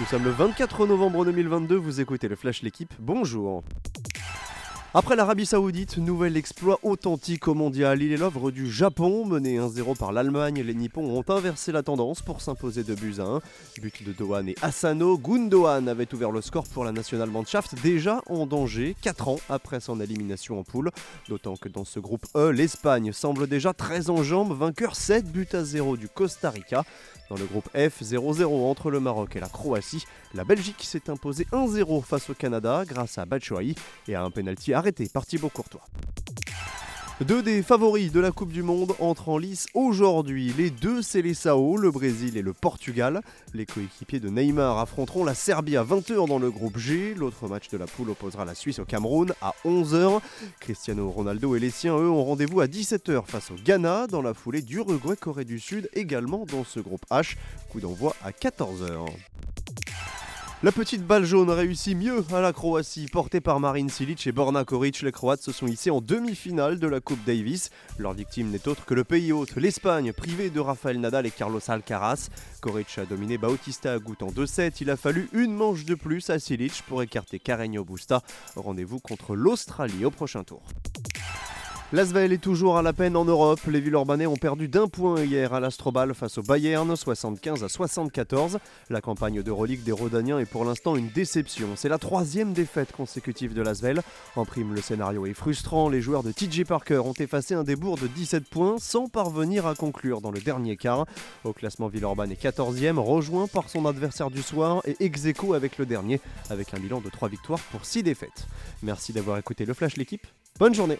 Nous sommes le 24 novembre 2022, vous écoutez le Flash L'équipe, bonjour après l'Arabie Saoudite, nouvel exploit authentique au mondial. Il est l'œuvre du Japon, mené 1-0 par l'Allemagne. Les Nippons ont inversé la tendance pour s'imposer de buts à 1. But de Dohan et Asano. Gundogan avait ouvert le score pour la National Mannschaft, déjà en danger 4 ans après son élimination en poule. D'autant que dans ce groupe E, l'Espagne semble déjà très en jambes, vainqueur 7 buts à 0 du Costa Rica. Dans le groupe F, 0-0 entre le Maroc et la Croatie, la Belgique s'est imposée 1-0 face au Canada grâce à Batshuayi et à un penalty arrêté par Thibaut Courtois. Deux des favoris de la Coupe du Monde entrent en lice aujourd'hui. Les deux Sao, le Brésil et le Portugal. Les coéquipiers de Neymar affronteront la Serbie à 20h dans le groupe G. L'autre match de la poule opposera la Suisse au Cameroun à 11h. Cristiano Ronaldo et les siens, eux, ont rendez-vous à 17h face au Ghana dans la foulée d'Uruguay-Corée du Sud également dans ce groupe H. Coup d'envoi à 14h. La petite balle jaune réussit mieux à la Croatie, portée par Marin Silic et Borna Koric. Les Croates se sont hissés en demi-finale de la Coupe Davis. Leur victime n'est autre que le pays hôte, l'Espagne, privé de Rafael Nadal et Carlos Alcaraz. Koric a dominé Bautista Agut en 2-7. Il a fallu une manche de plus à Silic pour écarter Carreño Busta. Rendez-vous contre l'Australie au prochain tour. L'Asvel est toujours à la peine en Europe. Les Villeurbanais ont perdu d'un point hier à l'Astrobal face au Bayern, 75 à 74. La campagne d'Euroleague des Rodaniens est pour l'instant une déception. C'est la troisième défaite consécutive de l'Asvel. En prime, le scénario est frustrant. Les joueurs de TJ Parker ont effacé un débours de 17 points sans parvenir à conclure dans le dernier quart. Au classement, Villeurbanne est 14e, rejoint par son adversaire du soir et ex avec le dernier, avec un bilan de 3 victoires pour 6 défaites. Merci d'avoir écouté le Flash l'équipe. Bonne journée